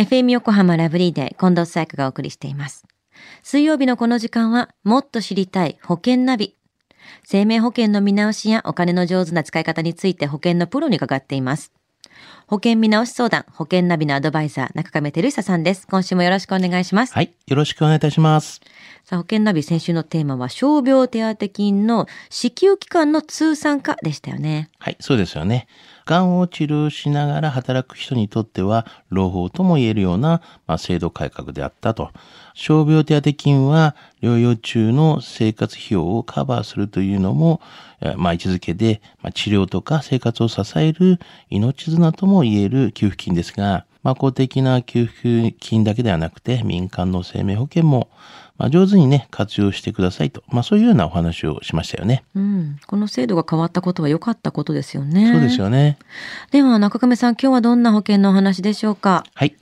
FM 横浜ラブリーで近藤紗友香がお送りしています。水曜日のこの時間は、もっと知りたい保険ナビ。生命保険の見直しやお金の上手な使い方について保険のプロに伺っています。保険見直し相談、保険ナビのアドバイザー、中亀照久さんです。今週もよろしくお願いします。はい。よろしくお願いいたします。さあ、保険ナビ先週のテーマは、傷病手当金の支給期間の通算化でしたよね。はい。そうですよね。癌を治療しながら働く人にとっては、朗報とも言えるような、まあ、制度改革であったと。傷病手当金は、療養中の生活費用をカバーするというのも、えまあ、位置づけで、まあ、治療とか生活を支える命綱とも言える給付金ですが、まあ、公的な給付金だけではなくて、民間の生命保険も、まあ、上手にね、活用してくださいと。まあ、そういうようなお話をしましたよね。うん。この制度が変わったことは良かったことですよね。そうですよね。では、中亀さん、今日はどんな保険のお話でしょうか？はい。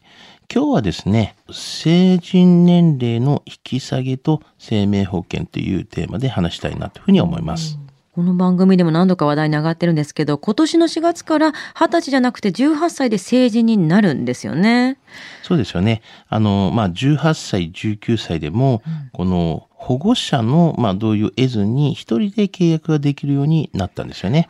今日はですね、成人年齢の引き下げと生命保険というテーマで話したいなというふうに思います。この番組でも何度か話題に上がってるんですけど、今年の4月から20歳じゃなくて18歳で成人になるんですよね。そうですよね。あの、まあ、18歳、19歳でも、この保護者の、まあ、同意を得ずに一人で契約ができるようになったんですよね。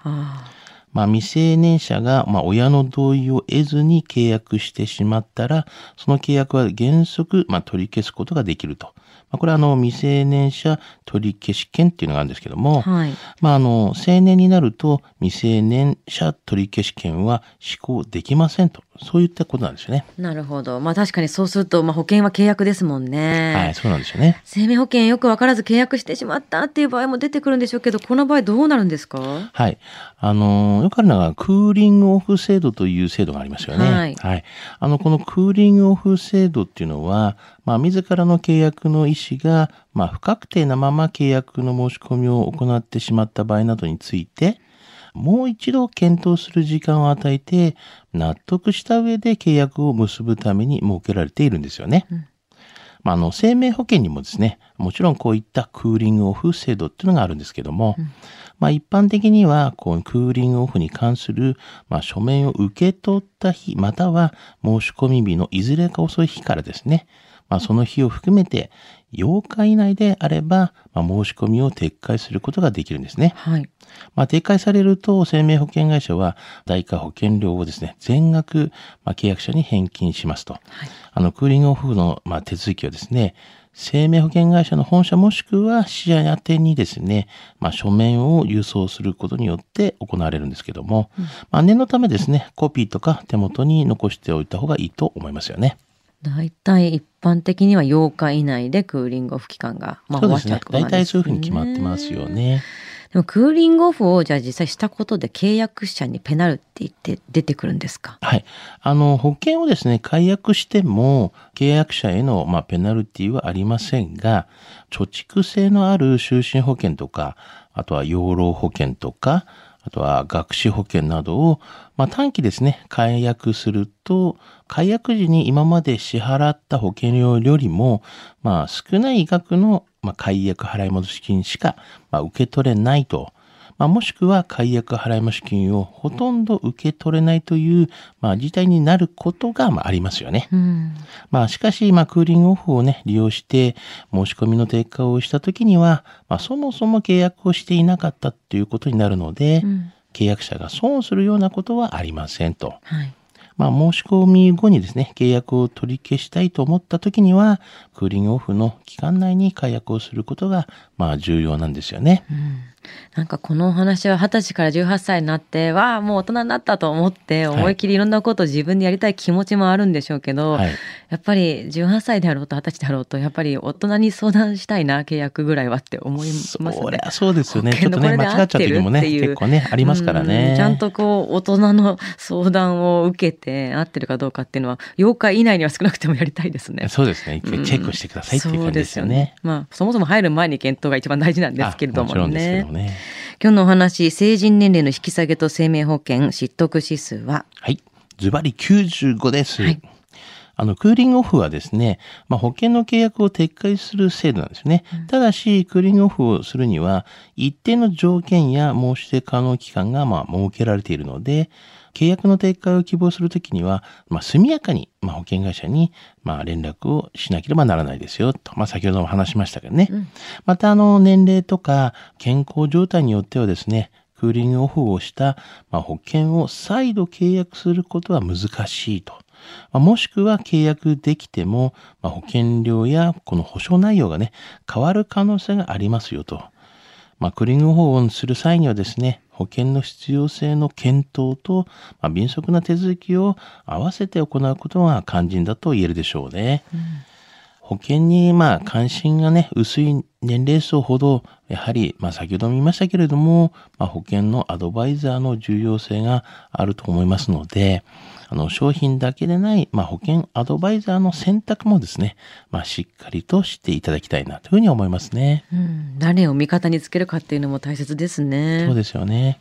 まあ、未成年者が、まあ、親の同意を得ずに契約してしまったら、その契約は原則、まあ、取り消すことができると。まあ、これは、あの、未成年者取り消し権っていうのがあるんですけども、はい。まあ、あの、成年になると、未成年者取り消し権は施行できませんと。そういったことなんですよね。なるほど。まあ確かにそうすると、まあ保険は契約ですもんね。はい、そうなんですよね。生命保険よく分からず契約してしまったっていう場合も出てくるんでしょうけど、この場合どうなるんですか？はい。あの、よくあるのが、クーリングオフ制度という制度がありますよね。はいあの、このクーリングオフ制度っていうのは、まあ、自らの契約の意思が、まあ、不確定なまま契約の申し込みを行ってしまった場合などについて、もう一度検討する時間を与えて、納得した上で契約を結ぶために設けられているんですよね。まあ、あの、生命保険にもですね、もちろんこういったクーリングオフ制度っていうのがあるんですけども、まあ、一般的には、こう、クーリングオフに関する、まあ、書面を受け取った日、または申し込み日のいずれか遅い日からですね、まあ、その日を含めて、8日以内であれば、まあ、申し込みを撤回することができるんですね。はい。まあ、撤回されると、生命保険会社は、代価保険料をですね、全額、まあ、契約者に返金しますと。あの、クーリングオフの、まあ、手続きはですね、生命保険会社の本社もしくは支社宛てにですね、まあ、書面を郵送することによって行われるんですけども、まあ、念のためですね、コピーとか手元に残しておいた方がいいと思いますよね。大体一般的には8日以内でクーリングオフ期間が、まあ、終わっちゃうとですね。体そういうふうに決まってますよね。でもクーリングオフをじゃあ実際したことで契約者にペナルティって出てくるんですか？はい。あの、保険をですね、解約しても、契約者への、まあ、ペナルティはありませんが、貯蓄性のある就寝保険とか、あとは養老保険とか、あとは学資保険などを、まあ、短期ですね、解約すると、解約時に今まで支払った保険料よりも、まあ、少ない額の、まあ、解約払い戻し金しか、まあ、受け取れないと。まあ、もしくは解約払い増し金をほとんど受け取れないという、まあ、事態になることが、まあ、ありますよね。うん。まあ、しかし、まあ、クーリングオフをね、利用して、申し込みの低下をしたときには、まあ、そもそも契約をしていなかったということになるので、うん契約者が損をするようなことはありませんと。はい。まあ、申し込み後にですね、契約を取り消したいと思ったときには、クーリングオフの期間内に解約をすることが、まあ、重要なんですよね。うんなんかこのお話は二十歳から18歳になって、わあ、もう大人になったと思って、はい思い切りいろんなことを自分でやりたい気持ちもあるんでしょうけど、はい。やっぱり18歳であろうと20歳であろうと、やっぱり大人に相談したいな、契約ぐらいはって思いますね。そりゃそうですよね。保ちょっとね、間違っちゃう時もね、結構ね、ありますからね。うんちゃんとこう、大人の相談を受けて、合ってるかどうかっていうのは、8日以内には少なくてもやりたいですね。そうですね。一回チェックしてくださいっていう感じですよね。そうまあ、そもそも入る前に検討が一番大事なんですけれどもあもねど。ね。今日のお話、成人年齢の引き下げと生命保険失得指数は、はい。ズバリ95です。はいあの、クーリングオフはですね、まあ、保険の契約を撤回する制度なんですね。ただし、クーリングオフをするには、一定の条件や申し出可能期間が、まあ、設けられているので、契約の撤回を希望するときには、まあ、速やかに、まあ、保険会社に、まあ、連絡をしなければならないですよ、と、まあ、先ほども話しましたけどね。うん、また、あの、年齢とか健康状態によってはですね、クーリングオフをした、まあ、保険を再度契約することは難しいと。まあ、もしくは契約できても、まあ、保険料やこの保証内容がね、変わる可能性がありますよと。まあ、クーリングオフをする際にはですね、保険の必要性の検討と、まあ、迅速な手続きを合わせて行うことが肝心だと言えるでしょうね。うん保険にまあ関心がね、薄い年齢層ほど、やはり、まあ先ほども言いましたけれども、まあ保険のアドバイザーの重要性があると思いますので、あの商品だけでない、まあ保険アドバイザーの選択もですね、まあしっかりとしていただきたいなというふうに思いますね。うん、誰を味方につけるかっていうのも大切ですね。そうですよね。